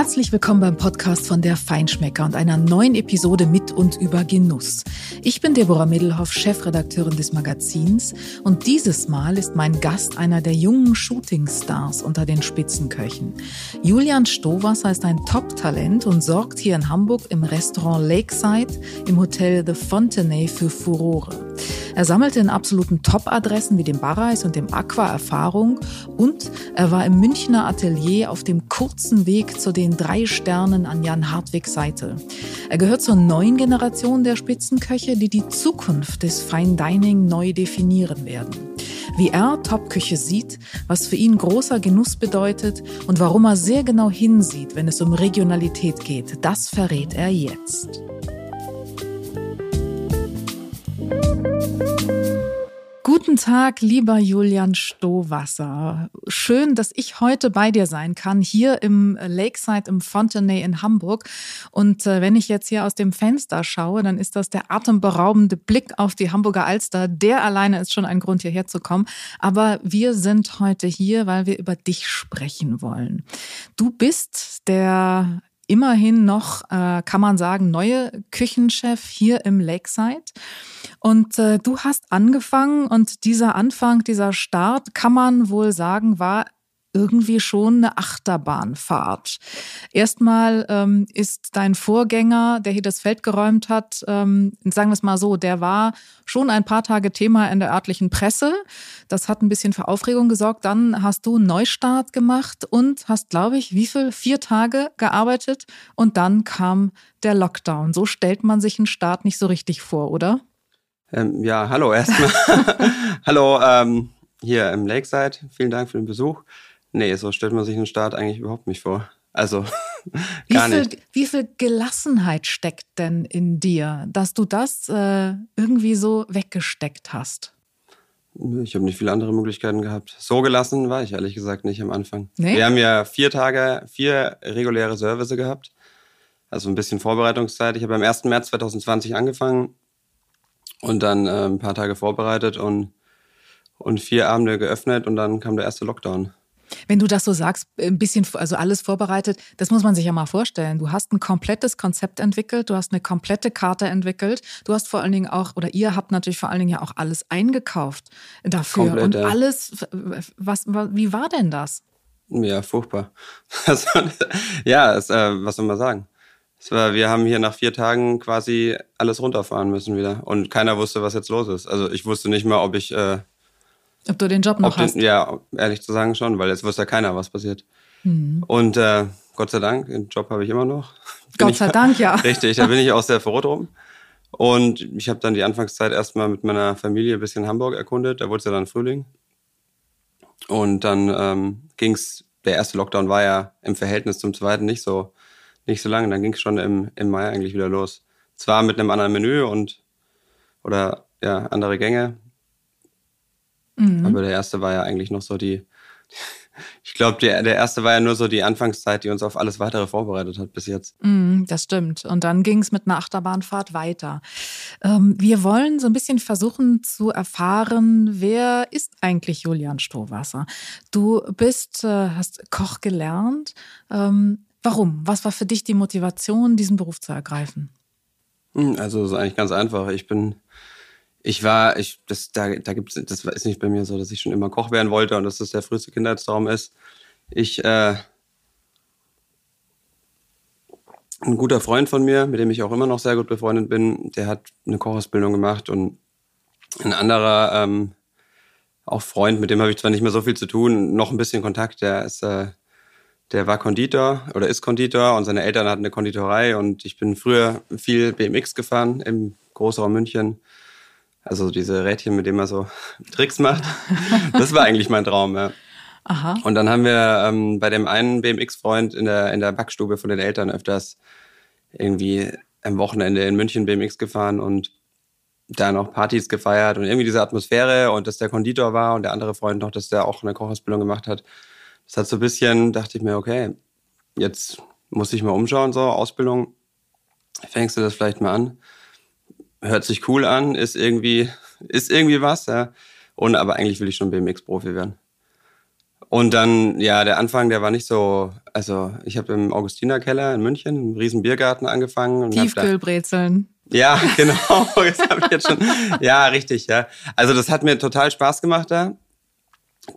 Herzlich willkommen beim Podcast von der Feinschmecker und einer neuen Episode mit und über Genuss. Ich bin Deborah Middelhoff, Chefredakteurin des Magazins und dieses Mal ist mein Gast einer der jungen Shootingstars unter den Spitzenköchen. Julian Stowasser ist ein Top-Talent und sorgt hier in Hamburg im Restaurant Lakeside im Hotel The Fontenay für Furore. Er sammelte in absoluten Top-Adressen wie dem Barreis und dem Aqua Erfahrung und er war im Münchner Atelier auf dem kurzen Weg zu den drei Sternen an Jan Hartwigs Seite. Er gehört zur neuen Generation der Spitzenköche, die die Zukunft des Fine Dining neu definieren werden. Wie er Topküche sieht, was für ihn großer Genuss bedeutet und warum er sehr genau hinsieht, wenn es um Regionalität geht, das verrät er jetzt. Guten Tag, lieber Julian Stowasser. Schön, dass ich heute bei dir sein kann, hier im Lakeside im Fontenay in Hamburg. Und äh, wenn ich jetzt hier aus dem Fenster schaue, dann ist das der atemberaubende Blick auf die Hamburger Alster. Der alleine ist schon ein Grund, hierher zu kommen. Aber wir sind heute hier, weil wir über dich sprechen wollen. Du bist der immerhin noch, äh, kann man sagen, neue Küchenchef hier im Lakeside. Und äh, du hast angefangen und dieser Anfang, dieser Start, kann man wohl sagen, war irgendwie schon eine Achterbahnfahrt. Erstmal ähm, ist dein Vorgänger, der hier das Feld geräumt hat, ähm, sagen wir es mal so, der war schon ein paar Tage Thema in der örtlichen Presse. Das hat ein bisschen für Aufregung gesorgt. Dann hast du einen Neustart gemacht und hast, glaube ich, wie viel? Vier Tage gearbeitet und dann kam der Lockdown. So stellt man sich einen Start nicht so richtig vor, oder? Ähm, ja, hallo erstmal. hallo ähm, hier im Lakeside. Vielen Dank für den Besuch. Nee, so stellt man sich einen Start eigentlich überhaupt nicht vor. Also gar wie viel, nicht. Wie viel Gelassenheit steckt denn in dir, dass du das äh, irgendwie so weggesteckt hast? Ich habe nicht viele andere Möglichkeiten gehabt. So gelassen war ich ehrlich gesagt nicht am Anfang. Nee? Wir haben ja vier Tage, vier reguläre Service gehabt. Also ein bisschen Vorbereitungszeit. Ich habe am 1. März 2020 angefangen und dann äh, ein paar Tage vorbereitet und, und vier Abende geöffnet und dann kam der erste Lockdown. Wenn du das so sagst, ein bisschen, also alles vorbereitet, das muss man sich ja mal vorstellen. Du hast ein komplettes Konzept entwickelt, du hast eine komplette Karte entwickelt, du hast vor allen Dingen auch, oder ihr habt natürlich vor allen Dingen ja auch alles eingekauft dafür. Komplett, Und alles, was, wie war denn das? Ja, furchtbar. ja, es, äh, was soll man sagen? Es war, wir haben hier nach vier Tagen quasi alles runterfahren müssen wieder. Und keiner wusste, was jetzt los ist. Also ich wusste nicht mal, ob ich äh, ob du den Job noch den, hast? Ja, ehrlich zu sagen schon, weil jetzt wusste ja keiner, was passiert. Mhm. Und äh, Gott sei Dank, den Job habe ich immer noch. Bin Gott sei ich, Dank, ja. Richtig, da bin ich auch sehr froh drum. Und ich habe dann die Anfangszeit erstmal mit meiner Familie ein bisschen Hamburg erkundet. Da wurde es ja dann Frühling. Und dann ähm, ging es, der erste Lockdown war ja im Verhältnis zum zweiten nicht so, nicht so lange. Dann ging es schon im, im Mai eigentlich wieder los. Zwar mit einem anderen Menü und oder ja, andere Gänge, Mhm. Aber der erste war ja eigentlich noch so die, ich glaube, der, der erste war ja nur so die Anfangszeit, die uns auf alles weitere vorbereitet hat bis jetzt. Mm, das stimmt. Und dann ging es mit einer Achterbahnfahrt weiter. Ähm, wir wollen so ein bisschen versuchen zu erfahren, wer ist eigentlich Julian Strohwasser? Du bist, äh, hast Koch gelernt. Ähm, warum? Was war für dich die Motivation, diesen Beruf zu ergreifen? Hm, also, es ist eigentlich ganz einfach. Ich bin ich war, ich, das, da, da gibt's, das ist nicht bei mir so, dass ich schon immer Koch werden wollte und dass das der früheste Kindheitstraum ist. Ich, äh, ein guter Freund von mir, mit dem ich auch immer noch sehr gut befreundet bin, der hat eine Kochausbildung gemacht und ein anderer, ähm, auch Freund, mit dem habe ich zwar nicht mehr so viel zu tun, noch ein bisschen Kontakt, der ist, äh, der war Konditor oder ist Konditor und seine Eltern hatten eine Konditorei und ich bin früher viel BMX gefahren im Großraum München also diese Rädchen, mit denen man so Tricks macht. Das war eigentlich mein Traum, ja. Aha. Und dann haben wir ähm, bei dem einen BMX-Freund in der, in der Backstube von den Eltern öfters irgendwie am Wochenende in München BMX gefahren und da noch Partys gefeiert und irgendwie diese Atmosphäre und dass der Konditor war und der andere Freund noch, dass der auch eine Kochausbildung gemacht hat. Das hat so ein bisschen, dachte ich mir, okay, jetzt muss ich mal umschauen, so Ausbildung, fängst du das vielleicht mal an hört sich cool an, ist irgendwie, ist irgendwie was, ja. Und aber eigentlich will ich schon BMX-Profi werden. Und dann, ja, der Anfang, der war nicht so, also ich habe im Augustinerkeller in München, im riesen Biergarten angefangen. Und Tiefkühlbrezeln. Ja, genau. Das habe ich jetzt schon. Ja, richtig, ja. Also das hat mir total Spaß gemacht da.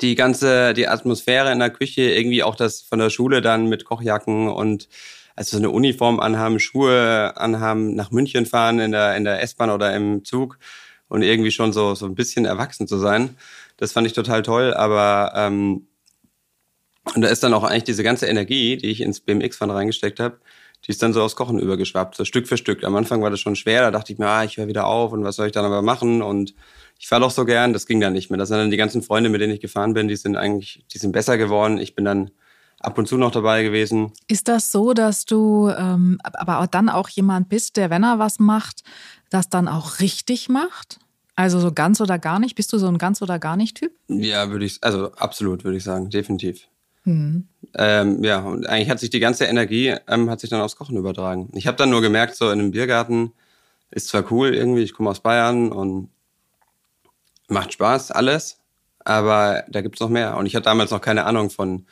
Die ganze, die Atmosphäre in der Küche, irgendwie auch das von der Schule dann mit Kochjacken und also so eine Uniform anhaben, Schuhe anhaben, nach München fahren in der, in der S-Bahn oder im Zug und irgendwie schon so, so ein bisschen erwachsen zu sein. Das fand ich total toll, aber ähm, und da ist dann auch eigentlich diese ganze Energie, die ich ins BMX-Fahren reingesteckt habe, die ist dann so aufs Kochen übergeschwappt, so Stück für Stück. Am Anfang war das schon schwer, da dachte ich mir, ah, ich höre wieder auf und was soll ich dann aber machen? Und ich fahre doch so gern, das ging dann nicht mehr. Das sind dann die ganzen Freunde, mit denen ich gefahren bin, die sind eigentlich, die sind besser geworden. Ich bin dann ab und zu noch dabei gewesen. Ist das so, dass du ähm, aber auch dann auch jemand bist, der, wenn er was macht, das dann auch richtig macht? Also so ganz oder gar nicht? Bist du so ein ganz oder gar nicht Typ? Ja, würde ich, also absolut, würde ich sagen, definitiv. Mhm. Ähm, ja, und eigentlich hat sich die ganze Energie ähm, hat sich dann aufs Kochen übertragen. Ich habe dann nur gemerkt, so in einem Biergarten ist zwar cool irgendwie, ich komme aus Bayern und macht Spaß, alles, aber da gibt's noch mehr. Und ich hatte damals noch keine Ahnung von,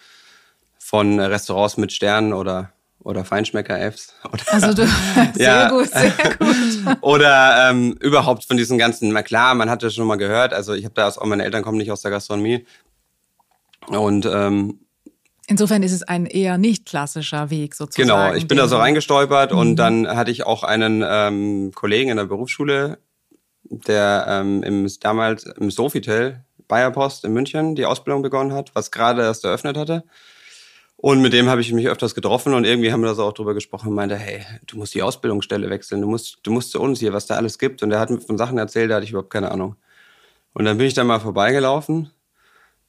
von Restaurants mit Sternen oder oder Feinschmecker-Fs. Also du, sehr ja, gut, sehr gut. oder ähm, überhaupt von diesen ganzen, na klar, man hatte schon mal gehört, also ich habe da auch, meine Eltern kommen nicht aus der Gastronomie. Und ähm, Insofern ist es ein eher nicht klassischer Weg sozusagen. Genau, ich bin da so reingestolpert mhm. und dann hatte ich auch einen ähm, Kollegen in der Berufsschule, der ähm, im, damals im Sofitel Bayerpost in München die Ausbildung begonnen hat, was gerade erst eröffnet hatte. Und mit dem habe ich mich öfters getroffen und irgendwie haben wir da so auch drüber gesprochen und meinte, hey, du musst die Ausbildungsstelle wechseln, du musst, du musst zu uns hier, was da alles gibt. Und er hat mir von Sachen erzählt, da hatte ich überhaupt keine Ahnung. Und dann bin ich da mal vorbeigelaufen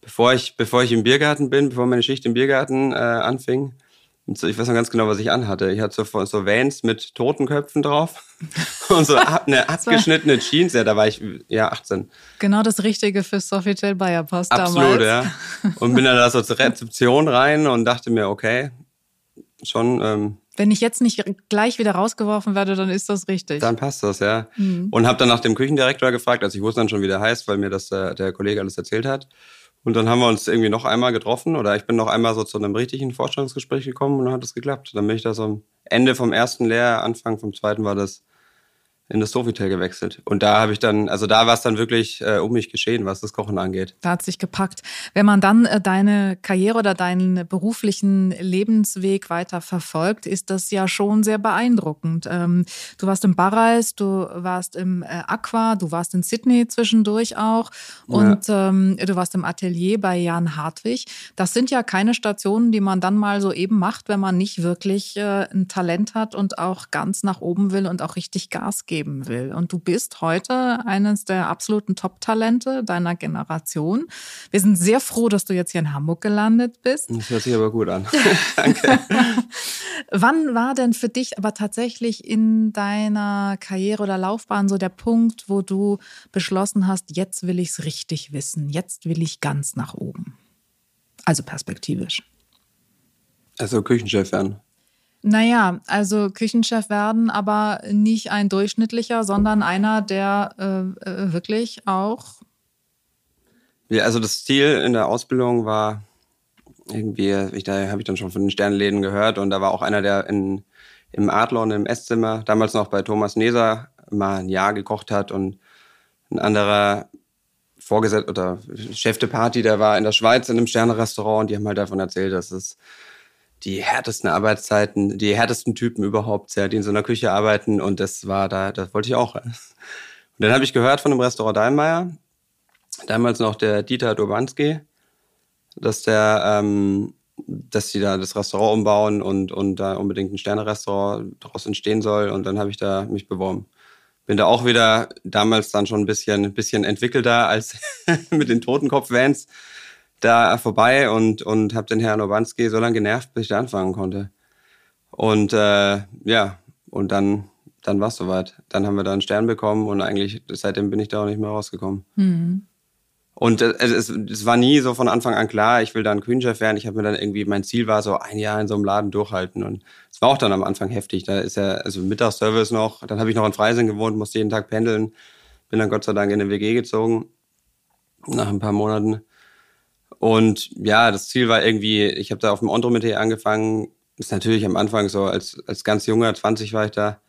bevor ich, bevor ich im Biergarten bin, bevor meine Schicht im Biergarten äh, anfing, ich weiß noch ganz genau, was ich anhatte. Ich hatte so, so Vans mit Totenköpfen drauf und so ab, eine abgeschnittene Jeans. Ja, da war ich ja 18. Genau das Richtige für Sofitel Bayer Post Absolut, damals. ja. Und bin dann da so zur Rezeption rein und dachte mir, okay, schon. Ähm, Wenn ich jetzt nicht gleich wieder rausgeworfen werde, dann ist das richtig. Dann passt das, ja. Mhm. Und habe dann nach dem Küchendirektor gefragt, also ich wusste dann schon, wie der heißt, weil mir das der, der Kollege alles erzählt hat. Und dann haben wir uns irgendwie noch einmal getroffen oder ich bin noch einmal so zu einem richtigen Vorstellungsgespräch gekommen und dann hat es geklappt. Dann bin ich da so am Ende vom ersten Lehr, Anfang vom zweiten war das in das Sofitel gewechselt. Und da habe ich dann, also da war es dann wirklich äh, um mich geschehen, was das Kochen angeht. Da hat sich gepackt. Wenn man dann äh, deine Karriere oder deinen beruflichen Lebensweg weiter verfolgt, ist das ja schon sehr beeindruckend. Ähm, du warst im Barreis, du warst im äh, Aqua, du warst in Sydney zwischendurch auch und ja. ähm, du warst im Atelier bei Jan Hartwig. Das sind ja keine Stationen, die man dann mal so eben macht, wenn man nicht wirklich äh, ein Talent hat und auch ganz nach oben will und auch richtig Gas gibt geben will. Und du bist heute eines der absoluten Top-Talente deiner Generation. Wir sind sehr froh, dass du jetzt hier in Hamburg gelandet bist. Das hört sich aber gut an. Danke. Wann war denn für dich aber tatsächlich in deiner Karriere oder Laufbahn so der Punkt, wo du beschlossen hast, jetzt will ich es richtig wissen, jetzt will ich ganz nach oben? Also perspektivisch. Also Küchenchef werden. Naja, also Küchenchef werden, aber nicht ein durchschnittlicher, sondern einer, der äh, äh, wirklich auch. Ja, also das Ziel in der Ausbildung war irgendwie, ich, da habe ich dann schon von den Sternläden gehört und da war auch einer, der in, im Adlon im Esszimmer, damals noch bei Thomas Neser, mal ein Jahr gekocht hat und ein anderer Vorgesetzter oder Chef de Party, der war in der Schweiz in einem Sternerestaurant und die haben halt davon erzählt, dass es die härtesten Arbeitszeiten, die härtesten Typen überhaupt, ja, die in so einer Küche arbeiten. Und das war da, das wollte ich auch. Und dann habe ich gehört von dem Restaurant Dallmayr, damals noch der Dieter Dobanski, dass der, ähm, dass sie da das Restaurant umbauen und, und da unbedingt ein Sternerestaurant daraus entstehen soll. Und dann habe ich da mich beworben. Bin da auch wieder damals dann schon ein bisschen, ein bisschen entwickelter als mit den Totenkopf-Vans da vorbei und, und habe den Herrn Obanski so lange genervt, bis ich da anfangen konnte. Und äh, ja, und dann, dann war es soweit. Dann haben wir da einen Stern bekommen und eigentlich seitdem bin ich da auch nicht mehr rausgekommen. Mhm. Und äh, es, es, war nie so von Anfang an klar, ich will da ein Küchenchef werden. Ich habe mir dann irgendwie, mein Ziel war so ein Jahr in so einem Laden durchhalten. Und es war auch dann am Anfang heftig. Da ist ja, also Mittagsservice noch, dann habe ich noch in Freising gewohnt, musste jeden Tag pendeln. Bin dann Gott sei Dank in eine WG gezogen, nach ein paar Monaten. Und ja, das Ziel war irgendwie, ich habe da auf dem Andromedé angefangen. Ist natürlich am Anfang so, als, als ganz junger, 20 war ich da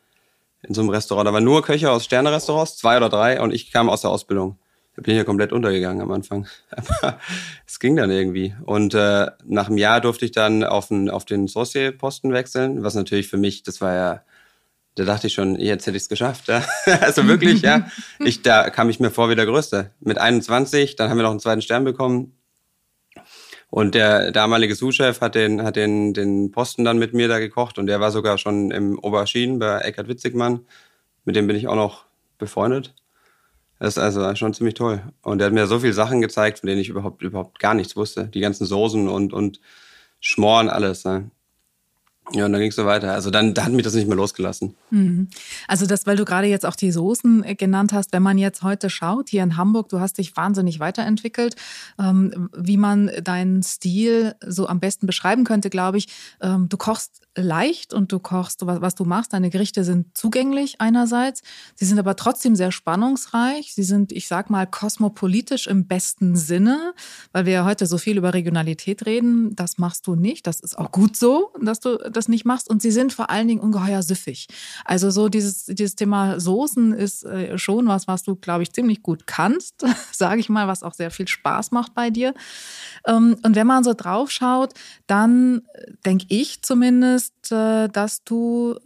in so einem Restaurant. Da waren nur Köche aus Sternerestaurants, zwei oder drei, und ich kam aus der Ausbildung. Da bin ich ja komplett untergegangen am Anfang. Aber es ging dann irgendwie. Und äh, nach einem Jahr durfte ich dann auf den, auf den Saucier-Posten wechseln, was natürlich für mich, das war ja, da dachte ich schon, jetzt hätte ich es geschafft. Ja? also wirklich, ja. Ich, da kam ich mir vor wie der Größte. Mit 21, dann haben wir noch einen zweiten Stern bekommen. Und der damalige Sous-Chef hat den, hat den, den Posten dann mit mir da gekocht und der war sogar schon im Oberschienen bei Eckhard Witzigmann. Mit dem bin ich auch noch befreundet. Das ist also schon ziemlich toll. Und er hat mir so viele Sachen gezeigt, von denen ich überhaupt, überhaupt gar nichts wusste. Die ganzen Soßen und, und Schmoren, alles. Ne? Ja, und dann ging es so weiter. Also dann da hat mich das nicht mehr losgelassen. Mhm. Also das, weil du gerade jetzt auch die Soßen äh, genannt hast, wenn man jetzt heute schaut, hier in Hamburg, du hast dich wahnsinnig weiterentwickelt, ähm, wie man deinen Stil so am besten beschreiben könnte, glaube ich. Ähm, du kochst leicht und du kochst, was, was du machst. Deine Gerichte sind zugänglich einerseits. Sie sind aber trotzdem sehr spannungsreich. Sie sind, ich sag mal, kosmopolitisch im besten Sinne, weil wir ja heute so viel über Regionalität reden. Das machst du nicht. Das ist auch gut so, dass du das nicht machst. Und sie sind vor allen Dingen ungeheuer süffig. Also so dieses, dieses Thema Soßen ist äh, schon was, was du, glaube ich, ziemlich gut kannst, sage ich mal, was auch sehr viel Spaß macht bei dir. Ähm, und wenn man so drauf schaut, dann äh, denke ich zumindest, äh, dass du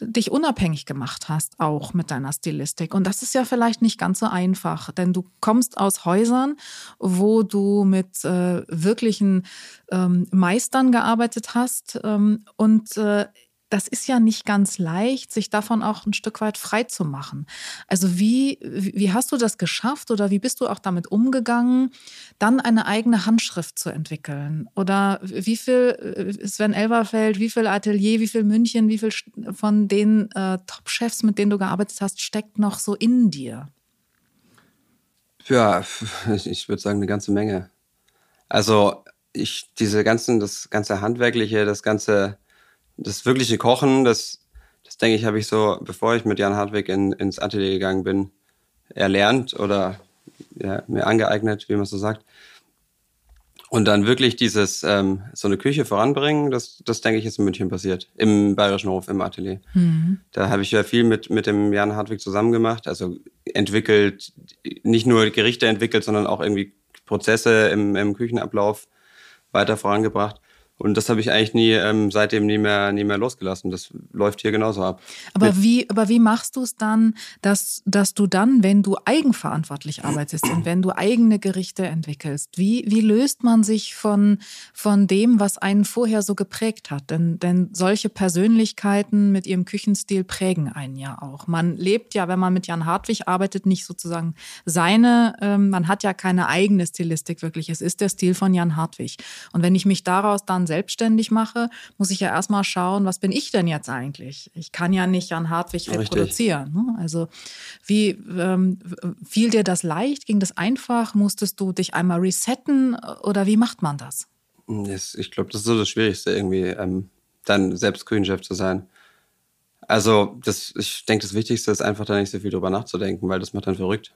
dich unabhängig gemacht hast, auch mit deiner Stilistik. Und das ist ja vielleicht nicht ganz so einfach, denn du kommst aus Häusern, wo du mit äh, wirklichen ähm, Meistern gearbeitet hast ähm, und äh, das ist ja nicht ganz leicht, sich davon auch ein Stück weit frei zu machen. Also wie, wie hast du das geschafft oder wie bist du auch damit umgegangen, dann eine eigene Handschrift zu entwickeln? Oder wie viel, äh, Sven Elverfeld, wie viel Atelier, wie viel München, wie viel von den äh, Top-Chefs, mit denen du gearbeitet hast, steckt noch so in dir? Ja, ich würde sagen, eine ganze Menge. Also ich, diese ganzen, das ganze Handwerkliche, das ganze das wirkliche Kochen, das, das denke ich, habe ich so, bevor ich mit Jan Hartwig in, ins Atelier gegangen bin, erlernt oder ja, mir angeeignet, wie man so sagt. Und dann wirklich dieses, ähm, so eine Küche voranbringen, das, das denke ich, ist in München passiert. Im Bayerischen Hof, im Atelier. Mhm. Da habe ich ja viel mit, mit dem Jan Hartwig zusammen gemacht. Also entwickelt, nicht nur Gerichte entwickelt, sondern auch irgendwie Prozesse im, im Küchenablauf weiter vorangebracht. Und das habe ich eigentlich nie ähm, seitdem nie mehr, nie mehr losgelassen. Das läuft hier genauso ab. Aber wie, aber wie machst du es dann, dass, dass du dann, wenn du eigenverantwortlich arbeitest und wenn du eigene Gerichte entwickelst, wie, wie löst man sich von, von dem, was einen vorher so geprägt hat? Denn, denn solche Persönlichkeiten mit ihrem Küchenstil prägen einen ja auch. Man lebt ja, wenn man mit Jan Hartwig arbeitet, nicht sozusagen seine, ähm, man hat ja keine eigene Stilistik wirklich. Es ist der Stil von Jan Hartwig. Und wenn ich mich daraus dann selbstständig mache, muss ich ja erstmal schauen, was bin ich denn jetzt eigentlich? Ich kann ja nicht Jan Hartwig reproduzieren. Ne? Also wie ähm, fiel dir das leicht? Ging das einfach? Musstest du dich einmal resetten oder wie macht man das? Ich glaube, das ist so das Schwierigste, irgendwie ähm, dann selbst Küchenchef zu sein. Also das, ich denke, das Wichtigste ist einfach da nicht so viel drüber nachzudenken, weil das macht dann verrückt.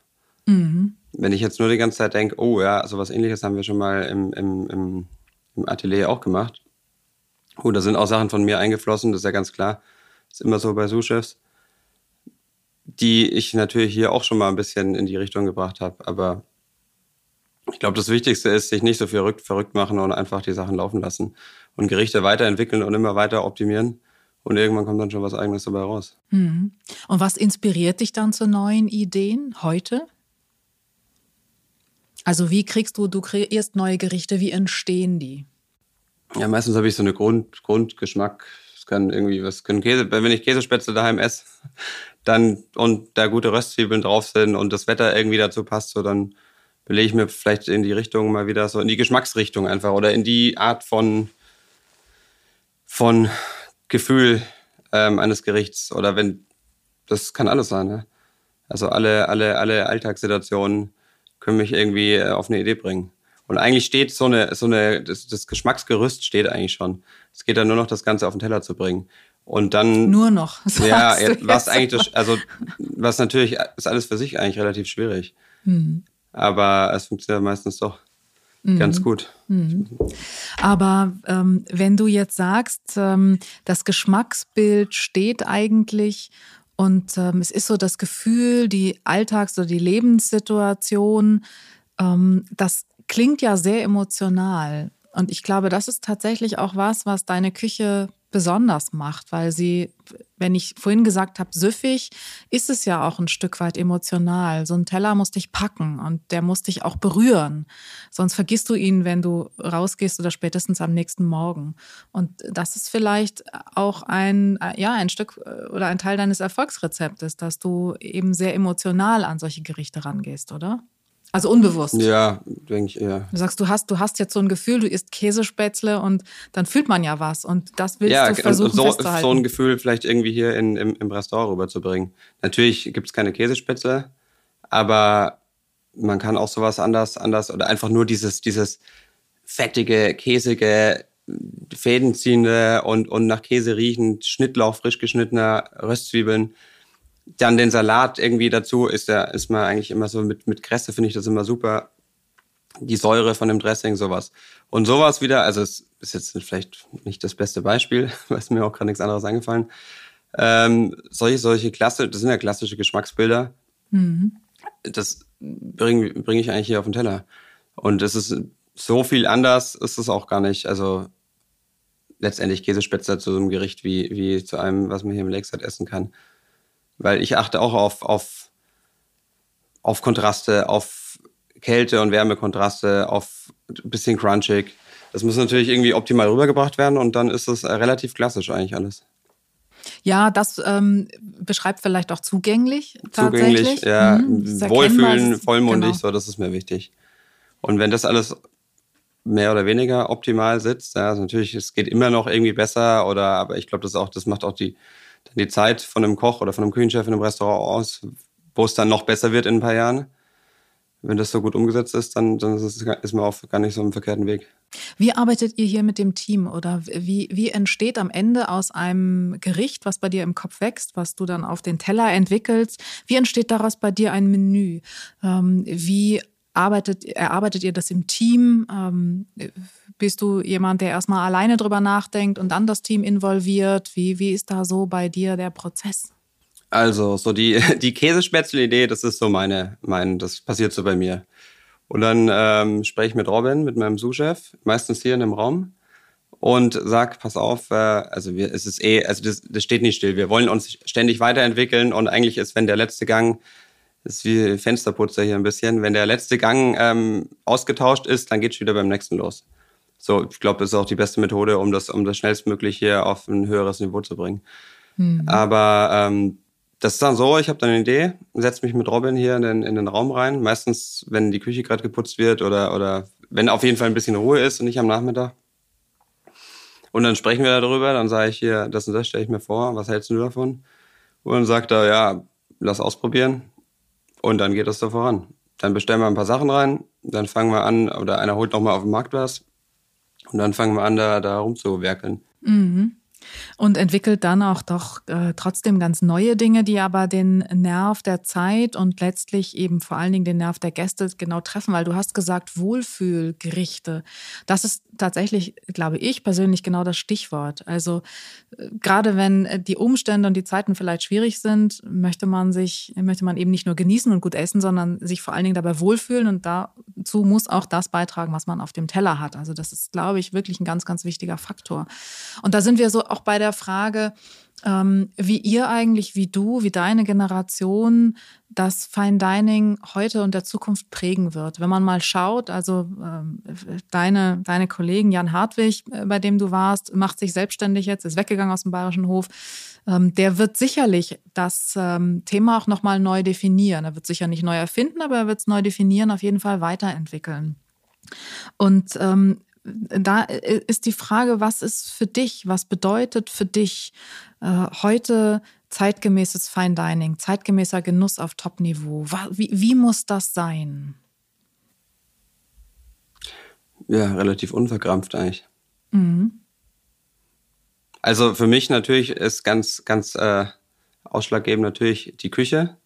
Mhm. Wenn ich jetzt nur die ganze Zeit denke, oh ja, sowas ähnliches haben wir schon mal im, im, im im Atelier auch gemacht. Und da sind auch Sachen von mir eingeflossen, das ist ja ganz klar. Ist immer so bei Sous-Chefs, die ich natürlich hier auch schon mal ein bisschen in die Richtung gebracht habe. Aber ich glaube, das Wichtigste ist, sich nicht so verrückt, verrückt machen und einfach die Sachen laufen lassen und Gerichte weiterentwickeln und immer weiter optimieren. Und irgendwann kommt dann schon was Eigenes dabei raus. Mhm. Und was inspiriert dich dann zu neuen Ideen heute? Also wie kriegst du, du kreierst neue Gerichte, wie entstehen die? Ja, meistens habe ich so eine Grund, Grundgeschmack. Es kann irgendwie was, können Käse, wenn ich Käsespätzle daheim esse, dann und da gute Röstzwiebeln drauf sind und das Wetter irgendwie dazu passt, so dann belege ich mir vielleicht in die Richtung mal wieder so in die Geschmacksrichtung einfach oder in die Art von von Gefühl ähm, eines Gerichts oder wenn das kann alles sein, ne? Also alle alle alle Alltagssituationen können mich irgendwie äh, auf eine Idee bringen. Und eigentlich steht so eine, so eine, das, das Geschmacksgerüst steht eigentlich schon. Es geht dann nur noch, das Ganze auf den Teller zu bringen. Und dann. Nur noch. Ja, was eigentlich, das, also, was natürlich ist alles für sich eigentlich relativ schwierig. Mhm. Aber es funktioniert meistens doch. mhm. ganz gut. Mhm. Aber ähm, wenn du jetzt sagst, ähm, das Geschmacksbild steht eigentlich und ähm, es ist so das Gefühl, die Alltags- oder die Lebenssituation, ähm, das klingt ja sehr emotional. Und ich glaube, das ist tatsächlich auch was, was deine Küche besonders macht, weil sie, wenn ich vorhin gesagt habe, süffig, ist es ja auch ein Stück weit emotional. So ein Teller muss dich packen und der muss dich auch berühren. Sonst vergisst du ihn, wenn du rausgehst oder spätestens am nächsten Morgen. Und das ist vielleicht auch ein, ja, ein Stück äh, oder ein Teil deines Erfolgsrezeptes, dass du eben sehr emotional an solche Gerichte rangehst, oder? Also unbewusst. Ja, denke ich eher. Du sagst, du hast, du hast jetzt so ein Gefühl, du isst Käsespätzle und dann fühlt man ja was und das willst ja, du versuchen so, festzuhalten. so ein Gefühl vielleicht irgendwie hier in, im, im Restaurant rüberzubringen. Natürlich gibt es keine Käsespätzle, aber man kann auch sowas anders, anders oder einfach nur dieses, dieses fettige, käsige, fädenziehende und, und nach Käse riechend, Schnittlauch, frisch geschnittener Röstzwiebeln dann den Salat irgendwie dazu ist ja ist man eigentlich immer so mit mit Kresse finde ich das immer super. Die Säure von dem Dressing sowas und sowas wieder. Also es ist jetzt vielleicht nicht das beste Beispiel, weil es mir auch gerade nichts anderes eingefallen. Ähm, solche solche Klasse, das sind ja klassische Geschmacksbilder. Mhm. Das bringe bring ich eigentlich hier auf den Teller und es ist so viel anders ist es auch gar nicht. Also letztendlich Käsespätzle zu so einem Gericht wie wie zu einem, was man hier im Lakeside essen kann weil ich achte auch auf, auf, auf Kontraste, auf Kälte- und Wärmekontraste, auf ein bisschen crunchig. Das muss natürlich irgendwie optimal rübergebracht werden und dann ist es relativ klassisch eigentlich alles. Ja, das ähm, beschreibt vielleicht auch zugänglich. Zugänglich, ja. Mhm, Wohlfühlen, vollmundig, genau. so, das ist mir wichtig. Und wenn das alles mehr oder weniger optimal sitzt, ja, also natürlich, es geht immer noch irgendwie besser, oder aber ich glaube, das auch, das macht auch die, dann die Zeit von einem Koch oder von einem Küchenchef in einem Restaurant aus, wo es dann noch besser wird in ein paar Jahren. Wenn das so gut umgesetzt ist, dann, dann ist, es, ist man auf gar nicht so einem verkehrten Weg. Wie arbeitet ihr hier mit dem Team oder wie, wie entsteht am Ende aus einem Gericht, was bei dir im Kopf wächst, was du dann auf den Teller entwickelst, wie entsteht daraus bei dir ein Menü? Ähm, wie arbeitet, erarbeitet ihr das im Team? Ähm, bist du jemand, der erstmal alleine drüber nachdenkt und dann das Team involviert? Wie, wie ist da so bei dir der Prozess? Also, so die, die Käsespätzle-Idee, das ist so meine, mein, das passiert so bei mir. Und dann ähm, spreche ich mit Robin, mit meinem Sous-Chef, meistens hier in dem Raum, und sag, pass auf, äh, also wir, es ist eh, also das, das steht nicht still. Wir wollen uns ständig weiterentwickeln und eigentlich ist, wenn der letzte Gang das ist wie Fensterputzer hier ein bisschen. Wenn der letzte Gang ähm, ausgetauscht ist, dann geht's wieder beim nächsten los. So, ich glaube, das ist auch die beste Methode, um das, um das schnellstmöglich hier auf ein höheres Niveau zu bringen. Mhm. Aber ähm, das ist dann so, ich habe dann eine Idee, setze mich mit Robin hier in den, in den Raum rein. Meistens, wenn die Küche gerade geputzt wird oder, oder wenn auf jeden Fall ein bisschen Ruhe ist und nicht am Nachmittag. Und dann sprechen wir darüber, dann sage ich hier, das und das stelle ich mir vor, was hältst du davon? Und dann sagt er, ja, lass ausprobieren. Und dann geht das da voran. Dann bestellen wir ein paar Sachen rein, dann fangen wir an, oder einer holt nochmal auf dem Markt was. Und dann fangen wir an, da, da rumzuwerkeln. Mhm und entwickelt dann auch doch äh, trotzdem ganz neue Dinge, die aber den Nerv der Zeit und letztlich eben vor allen Dingen den Nerv der Gäste genau treffen, weil du hast gesagt Wohlfühlgerichte. Das ist tatsächlich, glaube ich persönlich, genau das Stichwort. Also äh, gerade wenn die Umstände und die Zeiten vielleicht schwierig sind, möchte man sich, möchte man eben nicht nur genießen und gut essen, sondern sich vor allen Dingen dabei wohlfühlen und dazu muss auch das beitragen, was man auf dem Teller hat. Also das ist, glaube ich, wirklich ein ganz, ganz wichtiger Faktor. Und da sind wir so auch bei der Frage, ähm, wie ihr eigentlich, wie du, wie deine Generation das Fine Dining heute und der Zukunft prägen wird. Wenn man mal schaut, also ähm, deine, deine Kollegen, Jan Hartwig, äh, bei dem du warst, macht sich selbstständig jetzt, ist weggegangen aus dem Bayerischen Hof. Ähm, der wird sicherlich das ähm, Thema auch nochmal neu definieren. Er wird sicher nicht neu erfinden, aber er wird es neu definieren, auf jeden Fall weiterentwickeln. Und ähm, da äh, ist die Frage, was ist für dich, was bedeutet für dich äh, heute zeitgemäßes Fine Dining, zeitgemäßer Genuss auf Top-Niveau? Wie, wie muss das sein? Ja, relativ unverkrampft eigentlich. Mhm. Also für mich natürlich ist ganz, ganz äh, ausschlaggebend natürlich die Küche.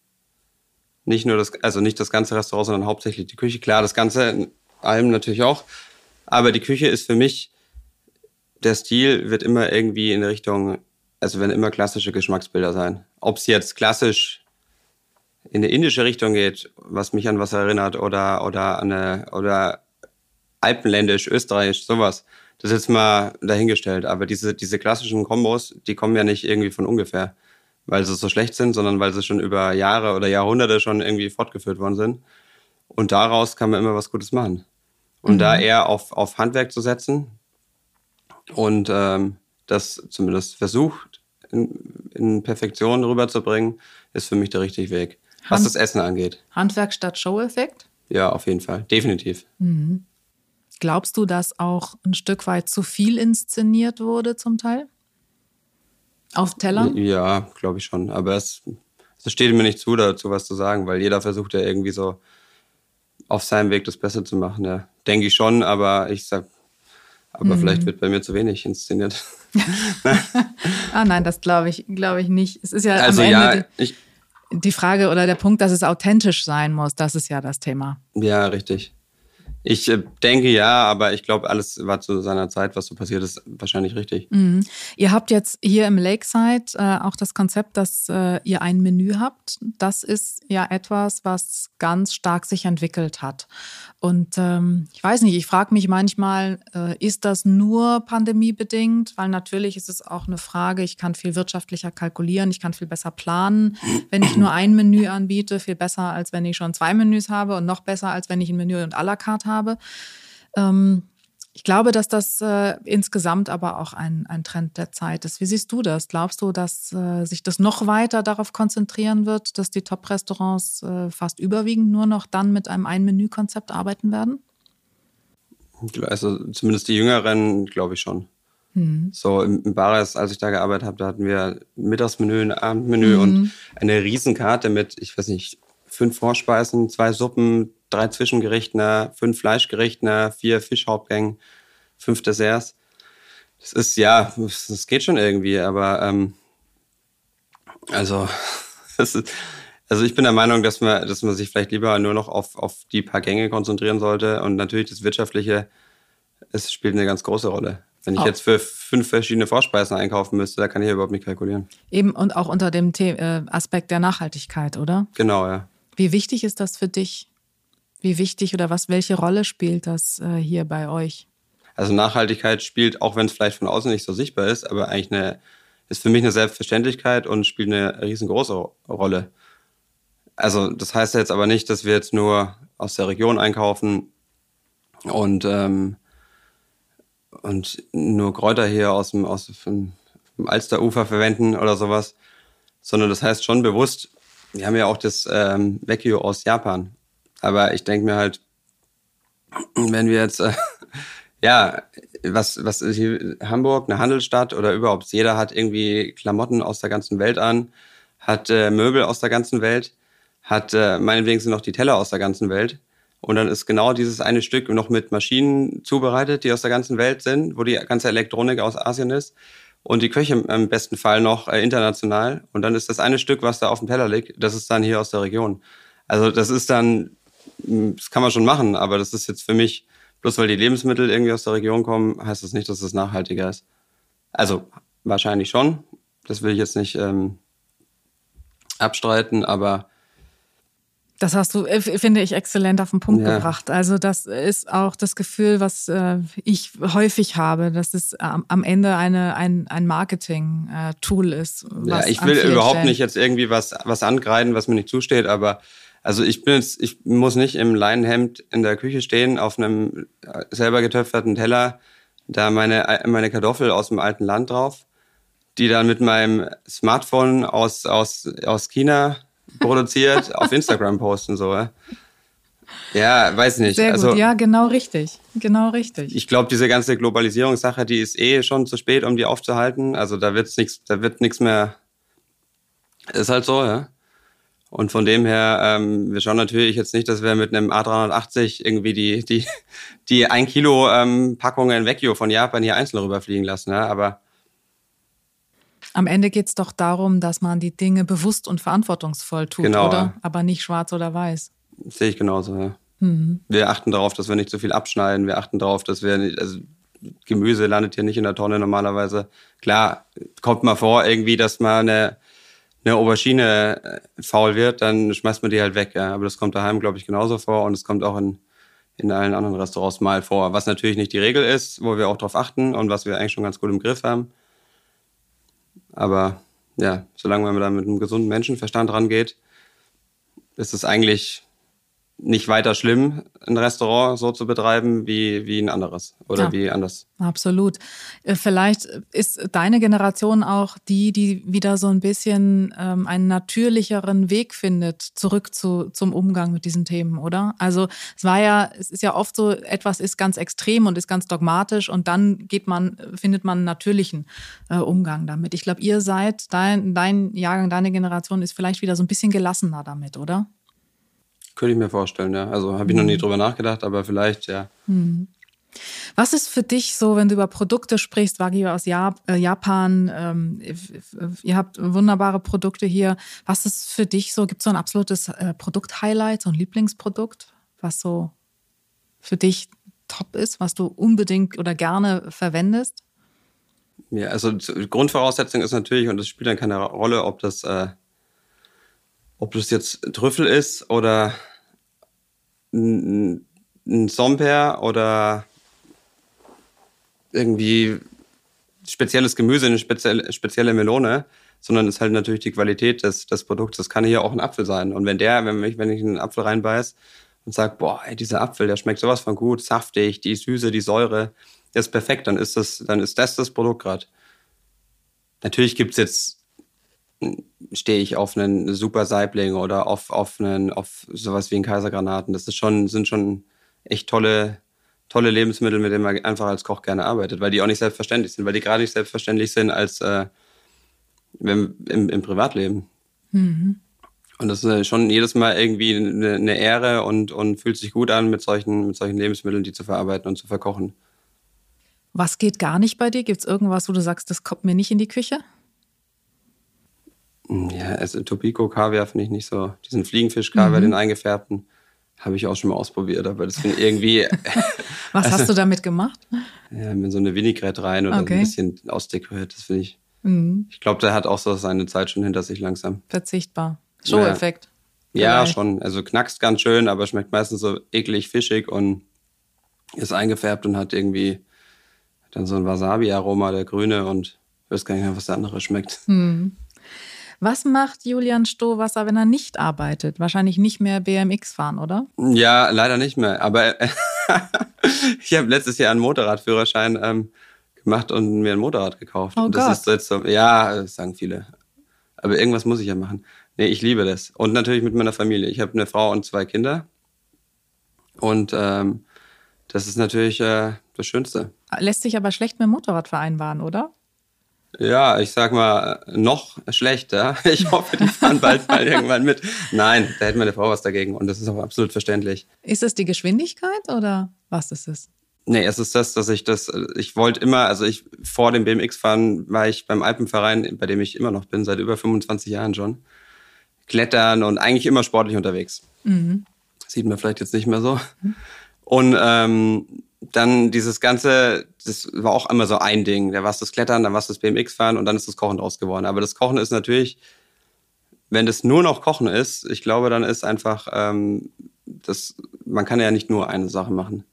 Nicht nur das, also nicht das ganze Restaurant, sondern hauptsächlich die Küche. Klar, das Ganze allem natürlich auch. Aber die Küche ist für mich, der Stil wird immer irgendwie in Richtung, also werden immer klassische Geschmacksbilder sein. Ob es jetzt klassisch in eine indische Richtung geht, was mich an was erinnert, oder, oder an eine, oder alpenländisch, österreichisch, sowas. Das ist jetzt mal dahingestellt. Aber diese, diese klassischen Kombos, die kommen ja nicht irgendwie von ungefähr, weil sie so schlecht sind, sondern weil sie schon über Jahre oder Jahrhunderte schon irgendwie fortgeführt worden sind. Und daraus kann man immer was Gutes machen. Und mhm. da eher auf, auf Handwerk zu setzen und ähm, das zumindest versucht, in, in Perfektion rüberzubringen, ist für mich der richtige Weg. Was Hand das Essen angeht. Handwerk statt Show-Effekt? Ja, auf jeden Fall. Definitiv. Mhm. Glaubst du, dass auch ein Stück weit zu viel inszeniert wurde zum Teil? Auf Tellern? Ja, glaube ich schon. Aber es, es steht mir nicht zu, dazu was zu sagen, weil jeder versucht ja irgendwie so auf seinem Weg das Beste zu machen. Ja. Denke ich schon, aber ich sag, aber mhm. vielleicht wird bei mir zu wenig inszeniert. ah nein, das glaube ich, glaube ich nicht. Es ist ja also am Ende ja, ich, die Frage oder der Punkt, dass es authentisch sein muss, das ist ja das Thema. Ja, richtig. Ich äh, denke ja, aber ich glaube, alles war zu seiner Zeit, was so passiert ist, wahrscheinlich richtig. Mhm. Ihr habt jetzt hier im Lakeside äh, auch das Konzept, dass äh, ihr ein Menü habt. Das ist ja etwas, was ganz stark sich entwickelt hat. Und ähm, ich weiß nicht, ich frage mich manchmal, äh, ist das nur pandemiebedingt? Weil natürlich ist es auch eine Frage, ich kann viel wirtschaftlicher kalkulieren, ich kann viel besser planen, wenn ich nur ein Menü anbiete, viel besser, als wenn ich schon zwei Menüs habe und noch besser, als wenn ich ein Menü und à la carte habe. Ähm, ich glaube, dass das äh, insgesamt aber auch ein, ein Trend der Zeit ist. Wie siehst du das? Glaubst du, dass äh, sich das noch weiter darauf konzentrieren wird, dass die Top-Restaurants äh, fast überwiegend nur noch dann mit einem Ein-Menü-Konzept arbeiten werden? Also zumindest die Jüngeren, glaube ich schon. Mhm. So im, im Bares, als ich da gearbeitet habe, da hatten wir ein Mittagsmenü, ein Abendmenü mhm. und eine Riesenkarte mit, ich weiß nicht, fünf Vorspeisen, zwei Suppen, drei Zwischengerichte, fünf Fleischgerichte, vier Fischhauptgänge, fünf Desserts. Das ist ja, das geht schon irgendwie, aber ähm, also, ist, also ich bin der Meinung, dass man, dass man sich vielleicht lieber nur noch auf, auf die paar Gänge konzentrieren sollte und natürlich das Wirtschaftliche, es spielt eine ganz große Rolle. Wenn ich auch. jetzt für fünf verschiedene Vorspeisen einkaufen müsste, da kann ich ja überhaupt nicht kalkulieren. Eben und auch unter dem The äh, Aspekt der Nachhaltigkeit, oder? Genau, ja. Wie wichtig ist das für dich? Wie wichtig oder was, welche Rolle spielt das äh, hier bei euch? Also Nachhaltigkeit spielt, auch wenn es vielleicht von außen nicht so sichtbar ist, aber eigentlich eine, ist für mich eine Selbstverständlichkeit und spielt eine riesengroße Rolle. Also das heißt jetzt aber nicht, dass wir jetzt nur aus der Region einkaufen und, ähm, und nur Kräuter hier aus dem, aus dem Alsterufer verwenden oder sowas, sondern das heißt schon bewusst, wir haben ja auch das ähm, Vecchio aus Japan. Aber ich denke mir halt, wenn wir jetzt, äh, ja, was, was ist hier, Hamburg, eine Handelsstadt oder überhaupt, jeder hat irgendwie Klamotten aus der ganzen Welt an, hat äh, Möbel aus der ganzen Welt, hat äh, meinetwegen sind noch die Teller aus der ganzen Welt. Und dann ist genau dieses eine Stück noch mit Maschinen zubereitet, die aus der ganzen Welt sind, wo die ganze Elektronik aus Asien ist und die Köche im besten Fall noch äh, international. Und dann ist das eine Stück, was da auf dem Teller liegt, das ist dann hier aus der Region. Also das ist dann, das kann man schon machen, aber das ist jetzt für mich, bloß weil die Lebensmittel irgendwie aus der Region kommen, heißt das nicht, dass es nachhaltiger ist. Also wahrscheinlich schon. Das will ich jetzt nicht ähm, abstreiten, aber das hast du, äh, finde ich, exzellent auf den Punkt ja. gebracht. Also das ist auch das Gefühl, was äh, ich häufig habe, dass es am Ende eine, ein, ein Marketing-Tool ist. Ja, ich will überhaupt Stellen. nicht jetzt irgendwie was, was angreifen, was mir nicht zusteht, aber also ich bin jetzt, ich muss nicht im Leinenhemd in der Küche stehen, auf einem äh, selber getöpferten Teller, da meine, meine Kartoffel aus dem alten Land drauf, die dann mit meinem Smartphone aus, aus, aus China produziert, auf Instagram posten, so. Ja, weiß nicht. Sehr gut, also, ja, genau richtig. Genau richtig. Ich glaube, diese ganze Globalisierungssache, die ist eh schon zu spät, um die aufzuhalten. Also da wird's nichts, da wird nichts mehr. Ist halt so, ja. Und von dem her, ähm, wir schauen natürlich jetzt nicht, dass wir mit einem A380 irgendwie die, die, die 1 Kilo ähm, Packungen Vecchio von Japan hier einzeln rüberfliegen lassen, ja. Aber am Ende geht es doch darum, dass man die Dinge bewusst und verantwortungsvoll tut, genau, oder? Ja. Aber nicht schwarz oder weiß. Sehe ich genauso, ja. Mhm. Wir achten darauf, dass wir nicht zu viel abschneiden. Wir achten darauf, dass wir nicht, also Gemüse landet hier nicht in der Tonne normalerweise. Klar, kommt mal vor irgendwie, dass mal eine, eine Aubergine äh, faul wird, dann schmeißt man die halt weg. Ja. Aber das kommt daheim, glaube ich, genauso vor und es kommt auch in, in allen anderen Restaurants mal vor. Was natürlich nicht die Regel ist, wo wir auch darauf achten und was wir eigentlich schon ganz gut im Griff haben. Aber ja, solange man da mit einem gesunden Menschenverstand rangeht, ist es eigentlich nicht weiter schlimm, ein Restaurant so zu betreiben wie, wie ein anderes oder ja, wie anders. Absolut. Äh, vielleicht ist deine Generation auch die, die wieder so ein bisschen ähm, einen natürlicheren Weg findet, zurück zu, zum Umgang mit diesen Themen, oder? Also es war ja, es ist ja oft so, etwas ist ganz extrem und ist ganz dogmatisch und dann geht man, findet man einen natürlichen äh, Umgang damit. Ich glaube, ihr seid, dein, dein Jahrgang, deine Generation ist vielleicht wieder so ein bisschen gelassener damit, oder? Könnte ich mir vorstellen, ja. Also habe ich noch nie mhm. drüber nachgedacht, aber vielleicht, ja. Mhm. Was ist für dich so, wenn du über Produkte sprichst, Wagyu aus äh, Japan, ähm, ihr habt wunderbare Produkte hier. Was ist für dich so, gibt es so ein absolutes äh, Produkt-Highlight, so ein Lieblingsprodukt, was so für dich top ist, was du unbedingt oder gerne verwendest? Ja, also Grundvoraussetzung ist natürlich, und das spielt dann keine Rolle, ob das äh, ob das jetzt Trüffel ist oder ein, Somper oder irgendwie spezielles Gemüse, eine spezielle, spezielle Melone, sondern es ist halt natürlich die Qualität des, des Produkts. Das kann hier auch ein Apfel sein. Und wenn der, wenn ich, wenn ich einen Apfel reinbeiß und sage, boah, ey, dieser Apfel, der schmeckt sowas von gut, saftig, die Süße, die Säure, der ist perfekt, dann ist das, dann ist das das Produkt gerade. Natürlich gibt's jetzt stehe ich auf einen Super Saibling oder auf, auf, einen, auf sowas wie einen Kaisergranaten. Das ist schon, sind schon echt tolle, tolle Lebensmittel, mit denen man einfach als Koch gerne arbeitet, weil die auch nicht selbstverständlich sind, weil die gerade nicht selbstverständlich sind als äh, im, im, im Privatleben. Mhm. Und das ist schon jedes Mal irgendwie eine, eine Ehre und, und fühlt sich gut an, mit solchen, mit solchen Lebensmitteln die zu verarbeiten und zu verkochen. Was geht gar nicht bei dir? Gibt es irgendwas, wo du sagst, das kommt mir nicht in die Küche? Ja, also Topiko Kaviar finde ich nicht so. Diesen Fliegenfisch-Kaviar, mhm. den eingefärbten, habe ich auch schon mal ausprobiert, aber das finde ich irgendwie. Was also, hast du damit gemacht? Ja, mit so eine Vinaigrette rein oder okay. ein bisschen ausdekoriert, das finde ich. Mhm. Ich glaube, der hat auch so seine Zeit schon hinter sich langsam. Verzichtbar. Show-Effekt. Ja, ja, schon. Also knackst ganz schön, aber schmeckt meistens so eklig fischig und ist eingefärbt und hat irgendwie dann so ein Wasabi-Aroma, der grüne und ich weiß gar nicht mehr, was der andere schmeckt. Mhm. Was macht Julian Stohwasser, wenn er nicht arbeitet? Wahrscheinlich nicht mehr BMX fahren, oder? Ja, leider nicht mehr. Aber ich habe letztes Jahr einen Motorradführerschein ähm, gemacht und mir ein Motorrad gekauft. Oh das Gott. ist jetzt so, ja, das sagen viele. Aber irgendwas muss ich ja machen. Nee, ich liebe das. Und natürlich mit meiner Familie. Ich habe eine Frau und zwei Kinder. Und ähm, das ist natürlich äh, das Schönste. Lässt sich aber schlecht mit dem Motorrad vereinbaren, oder? Ja, ich sag mal, noch schlechter. Ich hoffe, die fahren bald mal irgendwann mit. Nein, da hätte meine Frau was dagegen und das ist auch absolut verständlich. Ist es die Geschwindigkeit oder was ist es? Nee, es ist das, dass ich das, ich wollte immer, also ich vor dem BMX-Fahren war ich beim Alpenverein, bei dem ich immer noch bin, seit über 25 Jahren schon. Klettern und eigentlich immer sportlich unterwegs. Mhm. Sieht man vielleicht jetzt nicht mehr so. Mhm. Und ähm, dann dieses Ganze, das war auch immer so ein Ding. Da war es das Klettern, dann war es das BMX-Fahren und dann ist das Kochen draus geworden. Aber das Kochen ist natürlich, wenn das nur noch Kochen ist, ich glaube, dann ist einfach, ähm, das, man kann ja nicht nur eine Sache machen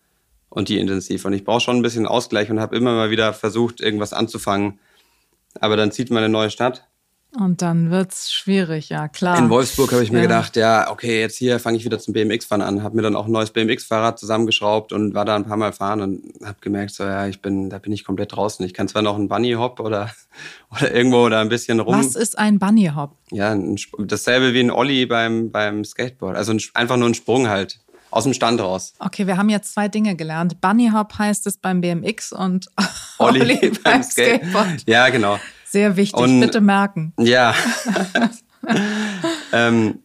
und die intensiv. Und ich brauche schon ein bisschen Ausgleich und habe immer mal wieder versucht, irgendwas anzufangen. Aber dann zieht man eine neue Stadt und dann wird's schwierig, ja klar. In Wolfsburg habe ich mir ja. gedacht, ja, okay, jetzt hier fange ich wieder zum BMX-Fahren an. Habe mir dann auch ein neues BMX-Fahrrad zusammengeschraubt und war da ein paar Mal fahren und habe gemerkt, so ja, ich bin, da bin ich komplett draußen. Ich kann zwar noch einen Bunny Hop oder oder irgendwo oder ein bisschen rum. Was ist ein Bunny Hop? Ja, ein, dasselbe wie ein Ollie beim beim Skateboard. Also ein, einfach nur ein Sprung halt aus dem Stand raus. Okay, wir haben jetzt zwei Dinge gelernt. Bunny Hop heißt es beim BMX und Ollie beim, beim Skateboard. Ja, genau. Sehr wichtig, und, bitte merken. Ja. ähm,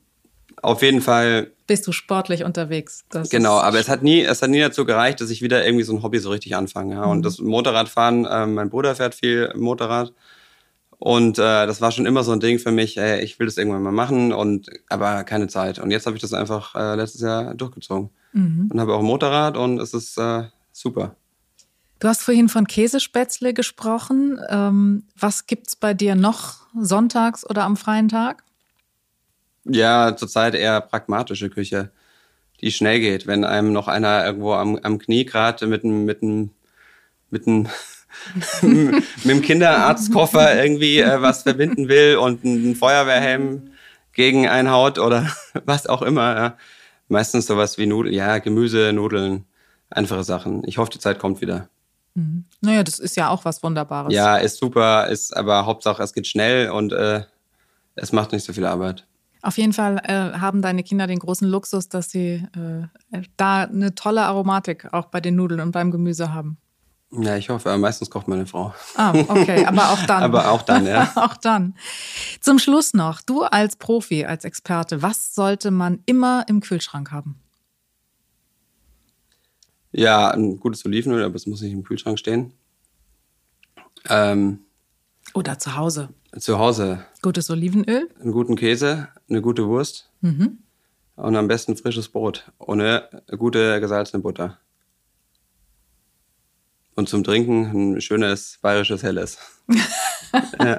auf jeden Fall. Bist du sportlich unterwegs? Das genau, aber es hat nie, es hat nie dazu gereicht, dass ich wieder irgendwie so ein Hobby so richtig anfange. Ja. Und mhm. das Motorradfahren, äh, mein Bruder fährt viel Motorrad. Und äh, das war schon immer so ein Ding für mich, ey, ich will das irgendwann mal machen, und aber keine Zeit. Und jetzt habe ich das einfach äh, letztes Jahr durchgezogen. mhm. und habe auch ein Motorrad und es ist äh, super. Du hast vorhin von Käsespätzle gesprochen. Ähm, was gibt's bei dir noch sonntags oder am freien Tag? Ja, zurzeit eher pragmatische Küche, die schnell geht. Wenn einem noch einer irgendwo am, am Knie gerade mit einem mit mit mit dem Kinderarztkoffer irgendwie äh, was verbinden will und einen Feuerwehrhelm gegen einhaut oder was auch immer. Ja. Meistens sowas wie Nudeln, ja, Gemüse, Nudeln, einfache Sachen. Ich hoffe, die Zeit kommt wieder. Mhm. Naja, das ist ja auch was Wunderbares. Ja, ist super, ist aber Hauptsache, es geht schnell und äh, es macht nicht so viel Arbeit. Auf jeden Fall äh, haben deine Kinder den großen Luxus, dass sie äh, da eine tolle Aromatik auch bei den Nudeln und beim Gemüse haben. Ja, ich hoffe, meistens kocht meine Frau. Ah, okay, aber auch dann. aber auch dann, ja. auch dann. Zum Schluss noch, du als Profi, als Experte, was sollte man immer im Kühlschrank haben? Ja, ein gutes Olivenöl, aber es muss nicht im Kühlschrank stehen. Ähm, Oder zu Hause. Zu Hause. Gutes Olivenöl. Einen guten Käse, eine gute Wurst. Mhm. Und am besten frisches Brot. Ohne gute gesalzene Butter. Und zum Trinken ein schönes bayerisches Helles. ja.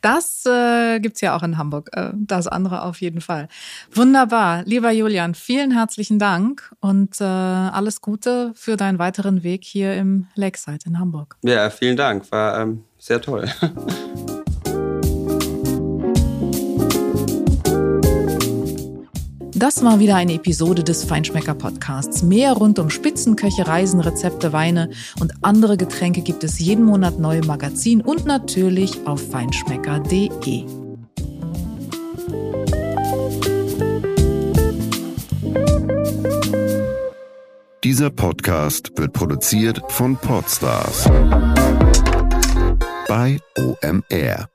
Das äh, gibt es ja auch in Hamburg. Äh, das andere auf jeden Fall. Wunderbar. Lieber Julian, vielen herzlichen Dank und äh, alles Gute für deinen weiteren Weg hier im Lakeside in Hamburg. Ja, vielen Dank. War ähm, sehr toll. Das war wieder eine Episode des Feinschmecker Podcasts. Mehr rund um Spitzenköche, Reisen, Rezepte, Weine und andere Getränke gibt es jeden Monat neu im Magazin und natürlich auf feinschmecker.de. Dieser Podcast wird produziert von Podstars bei OMR.